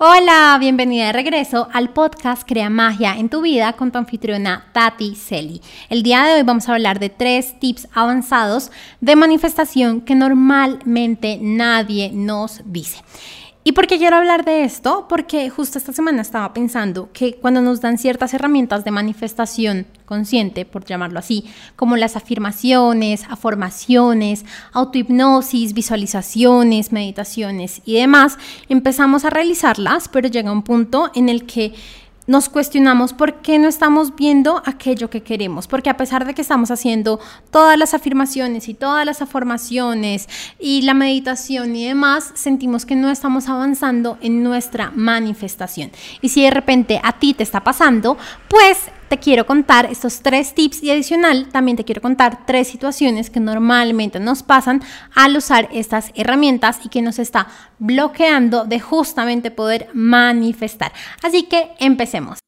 Hola, bienvenida de regreso al podcast Crea Magia en tu vida con tu anfitriona Tati Celi. El día de hoy vamos a hablar de tres tips avanzados de manifestación que normalmente nadie nos dice. ¿Y por qué quiero hablar de esto? Porque justo esta semana estaba pensando que cuando nos dan ciertas herramientas de manifestación consciente, por llamarlo así, como las afirmaciones, afirmaciones, autohipnosis, visualizaciones, meditaciones y demás, empezamos a realizarlas, pero llega un punto en el que nos cuestionamos por qué no estamos viendo aquello que queremos, porque a pesar de que estamos haciendo todas las afirmaciones y todas las afirmaciones y la meditación y demás, sentimos que no estamos avanzando en nuestra manifestación. Y si de repente a ti te está pasando, pues te quiero contar estos tres tips y adicional también te quiero contar tres situaciones que normalmente nos pasan al usar estas herramientas y que nos está bloqueando de justamente poder manifestar. Así que empecemos.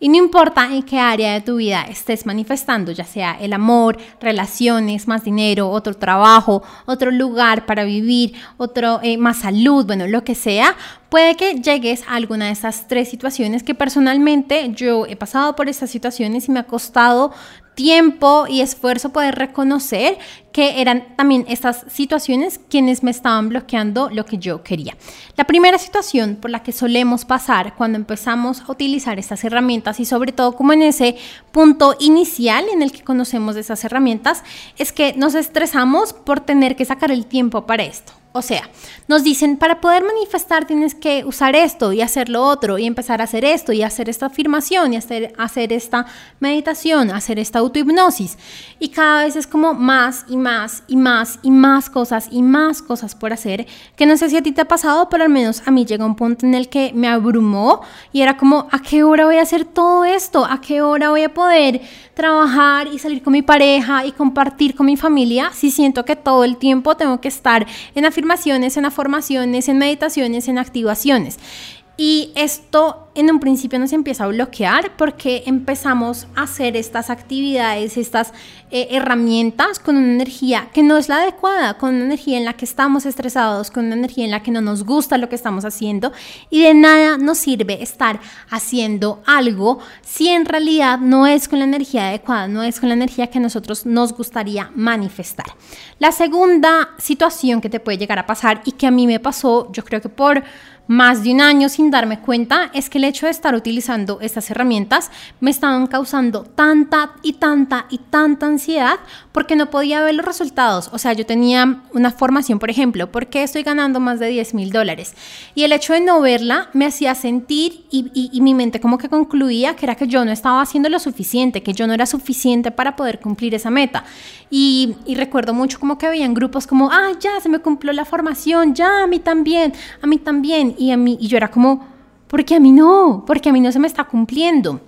Y no importa en qué área de tu vida estés manifestando, ya sea el amor, relaciones, más dinero, otro trabajo, otro lugar para vivir, otro eh, más salud, bueno, lo que sea, puede que llegues a alguna de estas tres situaciones que personalmente yo he pasado por estas situaciones y me ha costado tiempo y esfuerzo poder reconocer que eran también estas situaciones quienes me estaban bloqueando lo que yo quería. La primera situación por la que solemos pasar cuando empezamos a utilizar estas herramientas y sobre todo como en ese punto inicial en el que conocemos de esas herramientas es que nos estresamos por tener que sacar el tiempo para esto. O sea, nos dicen, para poder manifestar tienes que usar esto y hacer lo otro y empezar a hacer esto y hacer esta afirmación y hacer, hacer esta meditación, hacer esta autohipnosis. Y cada vez es como más y más y más y más cosas y más cosas por hacer, que no sé si a ti te ha pasado, pero al menos a mí llega un punto en el que me abrumó y era como, ¿a qué hora voy a hacer todo esto? ¿A qué hora voy a poder trabajar y salir con mi pareja y compartir con mi familia si siento que todo el tiempo tengo que estar en afirmación? en afirmaciones, en meditaciones, en activaciones. Y esto en un principio nos empieza a bloquear porque empezamos a hacer estas actividades, estas eh, herramientas con una energía que no es la adecuada, con una energía en la que estamos estresados, con una energía en la que no nos gusta lo que estamos haciendo y de nada nos sirve estar haciendo algo si en realidad no es con la energía adecuada, no es con la energía que nosotros nos gustaría manifestar. La segunda situación que te puede llegar a pasar y que a mí me pasó, yo creo que por más de un año sin darme cuenta es que el hecho de estar utilizando estas herramientas me estaban causando tanta y tanta y tanta ansiedad porque no podía ver los resultados. O sea, yo tenía una formación, por ejemplo, ¿por qué estoy ganando más de 10 mil dólares? Y el hecho de no verla me hacía sentir y, y, mi mente como que concluía que era que yo no estaba haciendo lo suficiente, que yo no era suficiente para poder cumplir esa meta. Y, y recuerdo mucho como que habían grupos como, ah, ya se me cumplió la formación, ya a mí también, a mí también y a mí, y yo era como, ¿por qué a mí no? Porque a mí no se me está cumpliendo.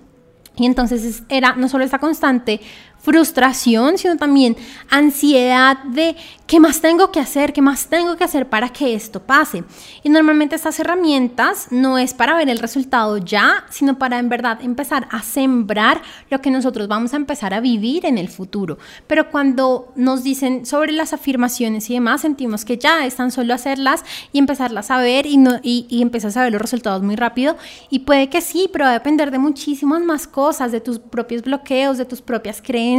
Y entonces era no solo esta constante frustración, sino también ansiedad de qué más tengo que hacer, qué más tengo que hacer para que esto pase. Y normalmente estas herramientas no es para ver el resultado ya, sino para en verdad empezar a sembrar lo que nosotros vamos a empezar a vivir en el futuro. Pero cuando nos dicen sobre las afirmaciones y demás, sentimos que ya están solo hacerlas y empezarlas a ver y, no, y, y a ver los resultados muy rápido. Y puede que sí, pero va a depender de muchísimas más cosas, de tus propios bloqueos, de tus propias creencias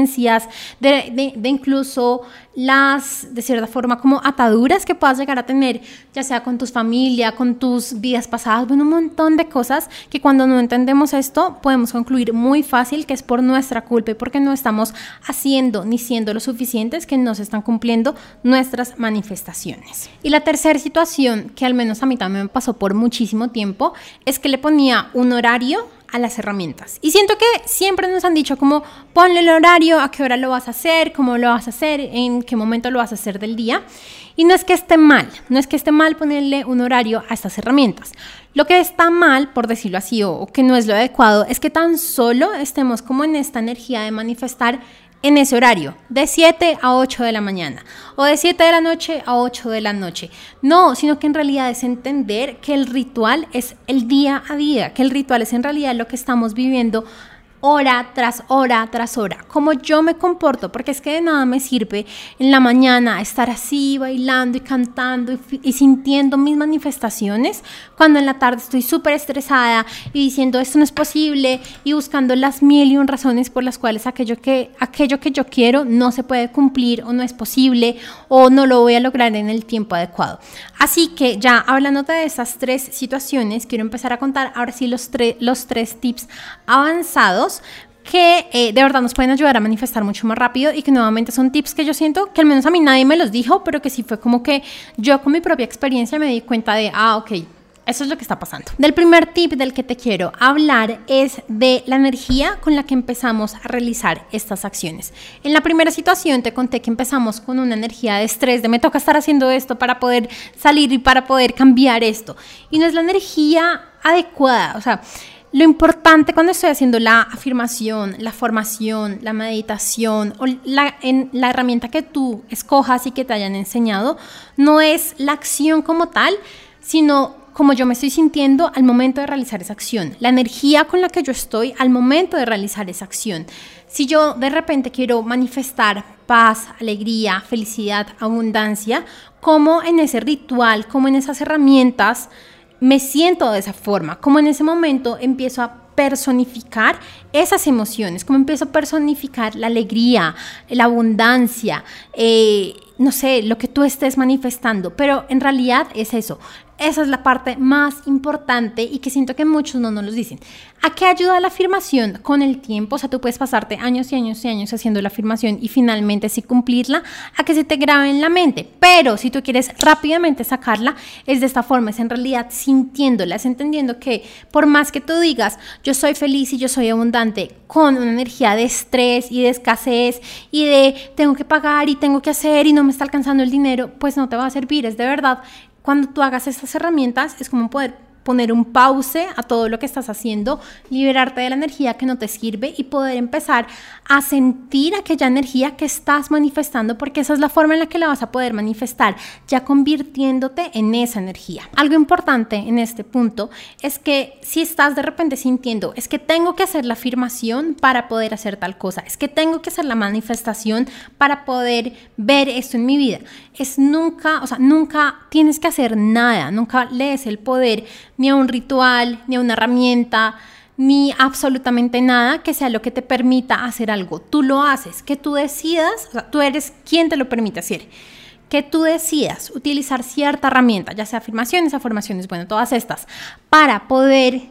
de, incluso las, de cierta forma, como ataduras que puedas llegar a tener, ya sea con tu familia, con tus vidas pasadas, bueno, un montón de cosas que cuando no entendemos esto podemos concluir muy fácil que es por nuestra culpa y porque no estamos haciendo ni siendo lo suficientes que no se están cumpliendo nuestras manifestaciones. Y la tercera situación, que al menos a mí también pasó por muchísimo tiempo, es que le ponía un horario a las herramientas. Y siento que siempre nos han dicho como ponle el horario, a qué hora lo vas a hacer, cómo lo vas a hacer, en qué momento lo vas a hacer del día. Y no es que esté mal, no es que esté mal ponerle un horario a estas herramientas. Lo que está mal, por decirlo así, o que no es lo adecuado, es que tan solo estemos como en esta energía de manifestar en ese horario, de 7 a 8 de la mañana o de 7 de la noche a 8 de la noche. No, sino que en realidad es entender que el ritual es el día a día, que el ritual es en realidad lo que estamos viviendo hora tras hora tras hora, cómo yo me comporto, porque es que de nada me sirve en la mañana estar así bailando y cantando y, sintiendo mis manifestaciones, cuando en la tarde estoy súper estresada y diciendo esto no es posible y buscando las mil y un razones por las cuales aquello que, aquello que yo quiero no se puede cumplir o no es posible o no lo voy a lograr en el tiempo adecuado. Así que ya hablando de esas tres situaciones, quiero empezar a contar ahora sí los, los tres tips avanzados que eh, de verdad nos pueden ayudar a manifestar mucho más rápido y que nuevamente son tips que yo siento que al menos a mí nadie me los dijo, pero que sí fue como que yo con mi propia experiencia me di cuenta de, ah, ok, eso es lo que está pasando. Del primer tip del que te quiero hablar es de la energía con la que empezamos a realizar estas acciones. En la primera situación te conté que empezamos con una energía de estrés, de me toca estar haciendo esto para poder salir y para poder cambiar esto. Y no es la energía adecuada, o sea, lo importante cuando estoy haciendo la afirmación, la formación, la meditación o la, en, la herramienta que tú escojas y que te hayan enseñado, no es la acción como tal, sino como yo me estoy sintiendo al momento de realizar esa acción, la energía con la que yo estoy al momento de realizar esa acción. Si yo de repente quiero manifestar paz, alegría, felicidad, abundancia, como en ese ritual, como en esas herramientas, me siento de esa forma, como en ese momento empiezo a personificar esas emociones, como empiezo a personificar la alegría, la abundancia, eh, no sé, lo que tú estés manifestando, pero en realidad es eso. Esa es la parte más importante y que siento que muchos no nos lo dicen. ¿A qué ayuda la afirmación con el tiempo? O sea, tú puedes pasarte años y años y años haciendo la afirmación y finalmente sí cumplirla, a que se te grabe en la mente. Pero si tú quieres rápidamente sacarla, es de esta forma, es en realidad sintiéndola, es entendiendo que por más que tú digas, yo soy feliz y yo soy abundante, con una energía de estrés y de escasez y de tengo que pagar y tengo que hacer y no me está alcanzando el dinero, pues no te va a servir. Es de verdad cuando tú hagas estas herramientas, es como poder poner un pause a todo lo que estás haciendo, liberarte de la energía que no te sirve y poder empezar a sentir aquella energía que estás manifestando, porque esa es la forma en la que la vas a poder manifestar, ya convirtiéndote en esa energía. Algo importante en este punto es que si estás de repente sintiendo, es que tengo que hacer la afirmación para poder hacer tal cosa, es que tengo que hacer la manifestación para poder ver esto en mi vida, es nunca, o sea, nunca tienes que hacer nada, nunca lees el poder ni a un ritual, ni a una herramienta, ni absolutamente nada que sea lo que te permita hacer algo. Tú lo haces, que tú decidas, o sea, tú eres quien te lo permite hacer. Que tú decidas utilizar cierta herramienta, ya sea afirmaciones, afirmaciones, bueno, todas estas, para poder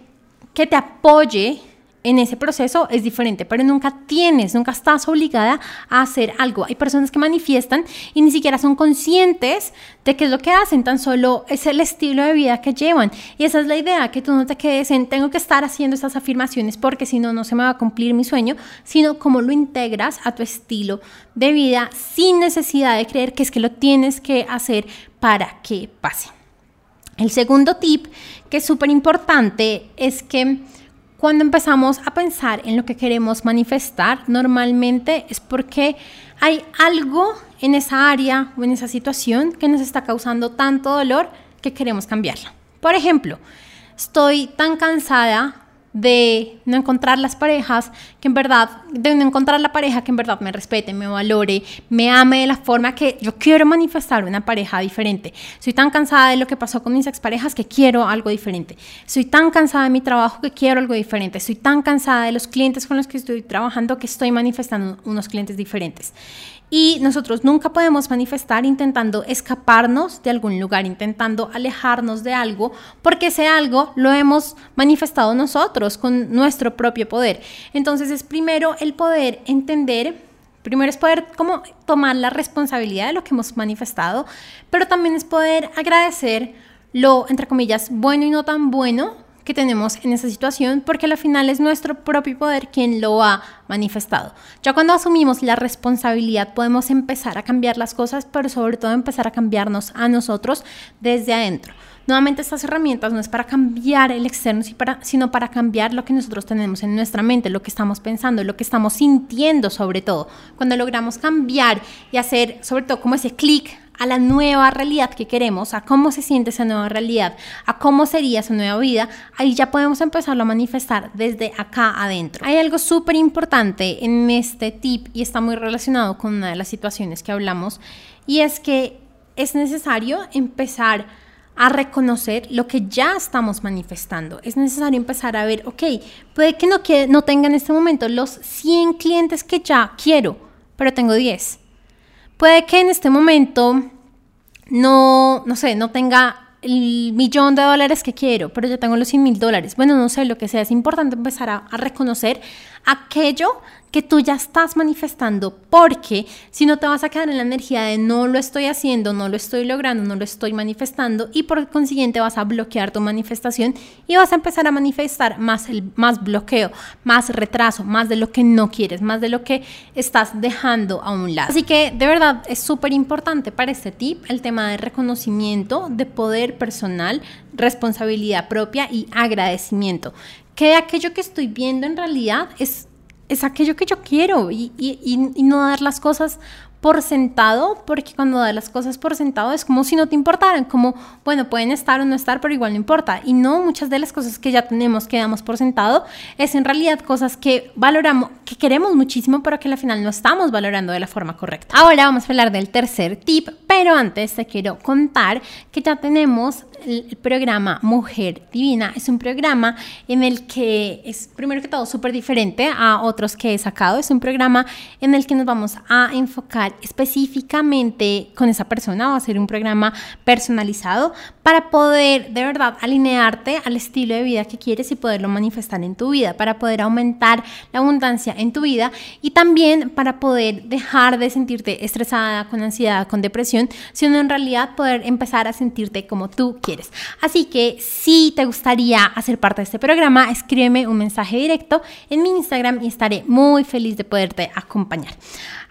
que te apoye en ese proceso es diferente, pero nunca tienes, nunca estás obligada a hacer algo. Hay personas que manifiestan y ni siquiera son conscientes de qué es lo que hacen, tan solo es el estilo de vida que llevan. Y esa es la idea, que tú no te quedes en tengo que estar haciendo estas afirmaciones porque si no, no se me va a cumplir mi sueño, sino cómo lo integras a tu estilo de vida sin necesidad de creer que es que lo tienes que hacer para que pase. El segundo tip, que es súper importante, es que cuando empezamos a pensar en lo que queremos manifestar, normalmente es porque hay algo en esa área o en esa situación que nos está causando tanto dolor que queremos cambiarla. Por ejemplo, estoy tan cansada de no encontrar las parejas que en verdad, de no encontrar la pareja que en verdad me respete, me valore, me ame de la forma que yo quiero manifestar una pareja diferente. Soy tan cansada de lo que pasó con mis exparejas que quiero algo diferente. Soy tan cansada de mi trabajo que quiero algo diferente. Soy tan cansada de los clientes con los que estoy trabajando que estoy manifestando unos clientes diferentes. Y nosotros nunca podemos manifestar intentando escaparnos de algún lugar, intentando alejarnos de algo, porque ese algo lo hemos manifestado nosotros con nuestro propio poder. Entonces es primero el poder entender, primero es poder como tomar la responsabilidad de lo que hemos manifestado, pero también es poder agradecer lo, entre comillas, bueno y no tan bueno que tenemos en esa situación, porque al final es nuestro propio poder quien lo ha manifestado. Ya cuando asumimos la responsabilidad podemos empezar a cambiar las cosas, pero sobre todo empezar a cambiarnos a nosotros desde adentro. Nuevamente estas herramientas no es para cambiar el externo, sino para cambiar lo que nosotros tenemos en nuestra mente, lo que estamos pensando, lo que estamos sintiendo sobre todo. Cuando logramos cambiar y hacer sobre todo como ese clic a la nueva realidad que queremos, a cómo se siente esa nueva realidad, a cómo sería esa nueva vida, ahí ya podemos empezarlo a manifestar desde acá adentro. Hay algo súper importante en este tip y está muy relacionado con una de las situaciones que hablamos y es que es necesario empezar a reconocer lo que ya estamos manifestando. Es necesario empezar a ver, ok, puede que no, que no tenga en este momento los 100 clientes que ya quiero, pero tengo 10. Puede que en este momento no, no sé, no tenga el millón de dólares que quiero, pero ya tengo los 100 mil dólares. Bueno, no sé lo que sea, es importante empezar a reconocer aquello que tú ya estás manifestando, porque si no te vas a quedar en la energía de no lo estoy haciendo, no lo estoy logrando, no lo estoy manifestando y por consiguiente vas a bloquear tu manifestación y vas a empezar a manifestar más, el, más bloqueo, más retraso, más de lo que no quieres, más de lo que estás dejando a un lado. Así que de verdad es súper importante para este tip el tema de reconocimiento, de poder personal, responsabilidad propia y agradecimiento que aquello que estoy viendo en realidad es, es aquello que yo quiero y, y, y no dar las cosas por sentado, porque cuando das las cosas por sentado es como si no te importaran, como, bueno, pueden estar o no estar, pero igual no importa. Y no muchas de las cosas que ya tenemos, que damos por sentado, es en realidad cosas que valoramos, que queremos muchísimo, pero que al final no estamos valorando de la forma correcta. Ahora vamos a hablar del tercer tip, pero antes te quiero contar que ya tenemos el programa Mujer Divina. Es un programa en el que es, primero que todo, súper diferente a otros que he sacado. Es un programa en el que nos vamos a enfocar específicamente con esa persona, va a ser un programa personalizado para poder de verdad alinearte al estilo de vida que quieres y poderlo manifestar en tu vida, para poder aumentar la abundancia en tu vida y también para poder dejar de sentirte estresada, con ansiedad, con depresión, sino en realidad poder empezar a sentirte como tú quieres. Así que si te gustaría hacer parte de este programa, escríbeme un mensaje directo en mi Instagram y estaré muy feliz de poderte acompañar.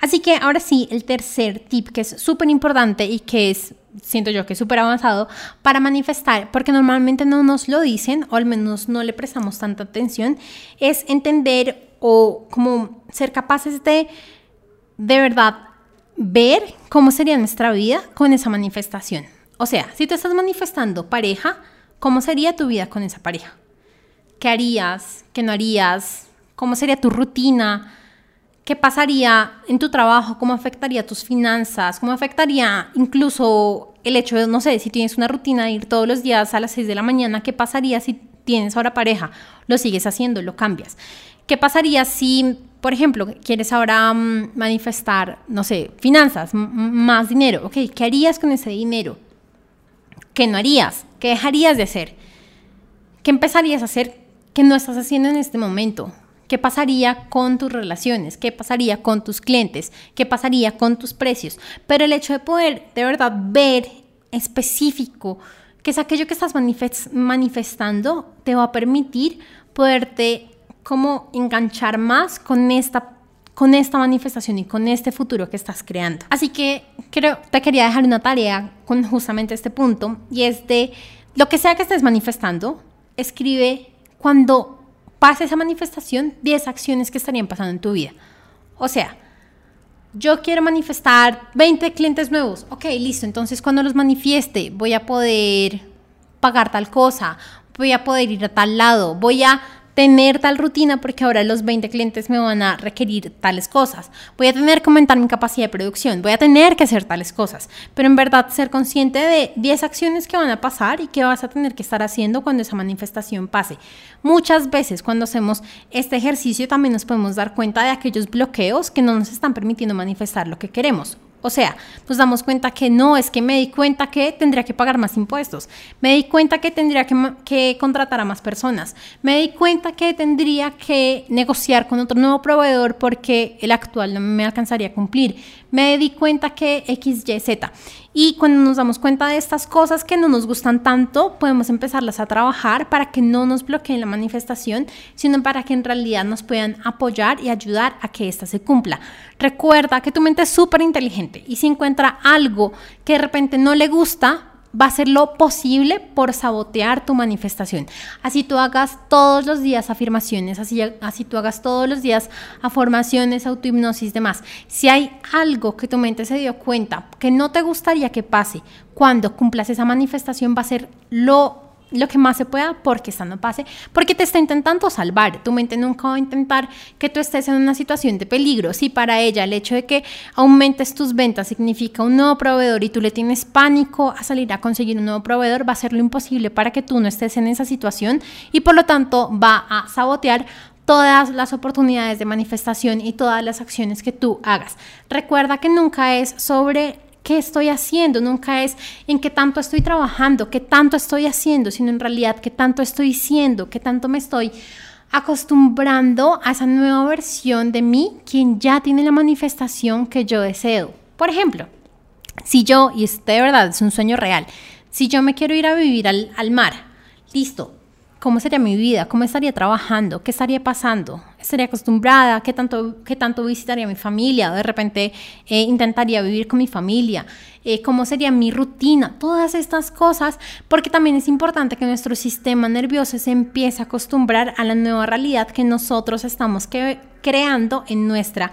Así que ahora sí, el tercer tip que es súper importante y que es, siento yo que es súper avanzado para manifestar, porque normalmente no nos lo dicen o al menos no le prestamos tanta atención, es entender o como ser capaces de de verdad ver cómo sería nuestra vida con esa manifestación. O sea, si tú estás manifestando pareja, ¿cómo sería tu vida con esa pareja? ¿Qué harías? ¿Qué no harías? ¿Cómo sería tu rutina? ¿Qué pasaría en tu trabajo? ¿Cómo afectaría tus finanzas? ¿Cómo afectaría incluso el hecho de, no sé, si tienes una rutina de ir todos los días a las 6 de la mañana, ¿qué pasaría si tienes ahora pareja? Lo sigues haciendo, lo cambias. ¿Qué pasaría si, por ejemplo, quieres ahora mm, manifestar, no sé, finanzas, más dinero? Ok, ¿qué harías con ese dinero? ¿Qué no harías? ¿Qué dejarías de hacer? ¿Qué empezarías a hacer que no estás haciendo en este momento? ¿Qué pasaría con tus relaciones? ¿Qué pasaría con tus clientes? ¿Qué pasaría con tus precios? Pero el hecho de poder de verdad ver específico que es aquello que estás manifestando te va a permitir poderte como enganchar más con esta con esta manifestación y con este futuro que estás creando. Así que creo te quería dejar una tarea con justamente este punto y es de lo que sea que estés manifestando, escribe cuando pase esa manifestación 10 acciones que estarían pasando en tu vida. O sea, yo quiero manifestar 20 clientes nuevos. Ok, listo. Entonces, cuando los manifieste, voy a poder pagar tal cosa, voy a poder ir a tal lado, voy a tener tal rutina porque ahora los 20 clientes me van a requerir tales cosas. Voy a tener que aumentar mi capacidad de producción, voy a tener que hacer tales cosas. Pero en verdad ser consciente de 10 acciones que van a pasar y que vas a tener que estar haciendo cuando esa manifestación pase. Muchas veces cuando hacemos este ejercicio también nos podemos dar cuenta de aquellos bloqueos que no nos están permitiendo manifestar lo que queremos. O sea, nos damos cuenta que no, es que me di cuenta que tendría que pagar más impuestos, me di cuenta que tendría que, contratar a más personas, me di cuenta que tendría que negociar con otro nuevo proveedor porque el actual no me alcanzaría a cumplir, me di cuenta que X, Y, Z. Y cuando nos damos cuenta de estas cosas que no nos gustan tanto, podemos empezarlas a trabajar para que no nos bloqueen la manifestación, sino para que en realidad nos puedan apoyar y ayudar a que ésta se cumpla. Recuerda que tu mente es súper inteligente y si encuentra algo que de repente no le gusta, va a ser lo posible por sabotear tu manifestación. Así tú hagas todos los días afirmaciones, así, así tú hagas todos los días afirmaciones, autohipnosis, demás. Si hay algo que tu mente se dio cuenta que no te gustaría que pase cuando cumplas esa manifestación, va a ser lo lo que más se pueda porque esta no pase, porque te está intentando salvar. Tu mente nunca va a intentar que tú estés en una situación de peligro. Si para ella el hecho de que aumentes tus ventas significa un nuevo proveedor y tú le tienes pánico a salir a conseguir un nuevo proveedor, va a ser lo imposible para que tú no estés en esa situación y por lo tanto va a sabotear todas las oportunidades de manifestación y todas las acciones que tú hagas. Recuerda que nunca es sobre qué estoy haciendo, nunca es en qué tanto estoy trabajando, qué tanto estoy haciendo, sino en realidad qué tanto estoy siendo, qué tanto me estoy acostumbrando a esa nueva versión de mí, quien ya tiene la manifestación que yo deseo. Por ejemplo, si yo, y este de verdad es un sueño real, si yo me quiero ir a vivir al, al mar, listo, ¿Cómo sería mi vida? ¿Cómo estaría trabajando? ¿Qué estaría pasando? ¿Estaría acostumbrada? ¿Qué tanto, qué tanto visitaría mi familia? ¿De repente eh, intentaría vivir con mi familia? Eh, ¿Cómo sería mi rutina? Todas estas cosas, porque también es importante que nuestro sistema nervioso se empiece a acostumbrar a la nueva realidad que nosotros estamos creando en nuestra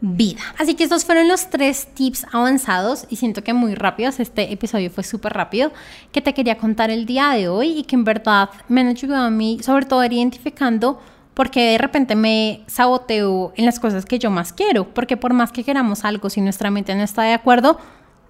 vida. Así que estos fueron los tres tips avanzados y siento que muy rápidos. Este episodio fue súper rápido que te quería contar el día de hoy y que en verdad me han ayudado a mí, sobre todo identificando porque de repente me saboteo en las cosas que yo más quiero, porque por más que queramos algo, si nuestra mente no está de acuerdo,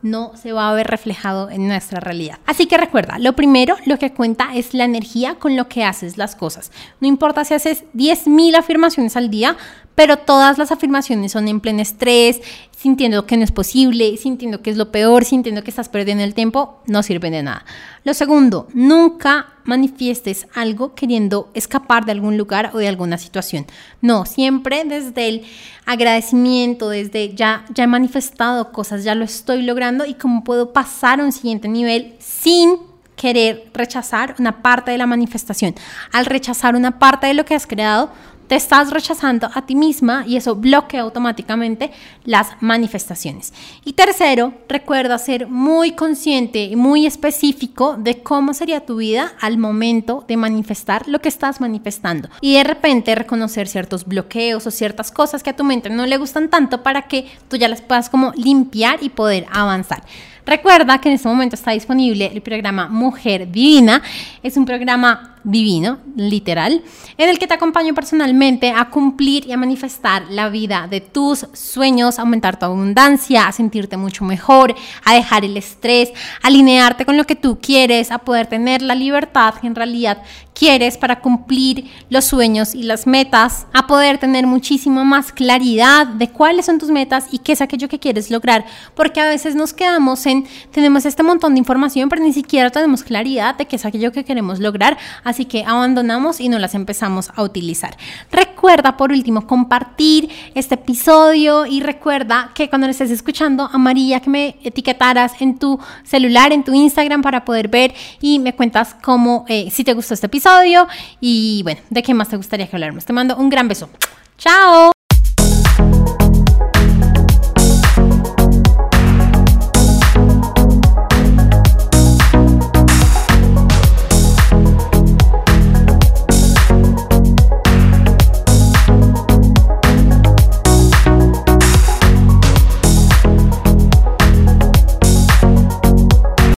no se va a ver reflejado en nuestra realidad. Así que recuerda, lo primero, lo que cuenta es la energía con lo que haces las cosas. No importa si haces 10.000 afirmaciones al día, pero todas las afirmaciones son en pleno estrés, sintiendo que no es posible, sintiendo que es lo peor, sintiendo que estás perdiendo el tiempo, no sirven de nada. Lo segundo, nunca manifiestes algo queriendo escapar de algún lugar o de alguna situación. No, siempre desde el agradecimiento, desde ya, ya he manifestado cosas, ya lo estoy logrando y cómo puedo pasar a un siguiente nivel sin querer rechazar una parte de la manifestación. Al rechazar una parte de lo que has creado, te estás rechazando a ti misma y eso bloquea automáticamente las manifestaciones. Y tercero, recuerda ser muy consciente y muy específico de cómo sería tu vida al momento de manifestar lo que estás manifestando. Y de repente reconocer ciertos bloqueos o ciertas cosas que a tu mente no le gustan tanto para que tú ya las puedas como limpiar y poder avanzar. Recuerda que en este momento está disponible el programa Mujer Divina. Es un programa divino, literal, en el que te acompaño personalmente a cumplir y a manifestar la vida de tus sueños, a aumentar tu abundancia, a sentirte mucho mejor, a dejar el estrés, a alinearte con lo que tú quieres, a poder tener la libertad que en realidad quieres para cumplir los sueños y las metas, a poder tener muchísimo más claridad de cuáles son tus metas y qué es aquello que quieres lograr, porque a veces nos quedamos en, tenemos este montón de información, pero ni siquiera tenemos claridad de qué es aquello que queremos lograr, así que abandonamos y no las empezamos a utilizar. Recuerda, por último, compartir este episodio y recuerda que cuando estés escuchando a María, que me etiquetaras en tu celular, en tu Instagram para poder ver y me cuentas cómo, eh, si te gustó este episodio y bueno, de qué más te gustaría que habláramos. Te mando un gran beso. Chao.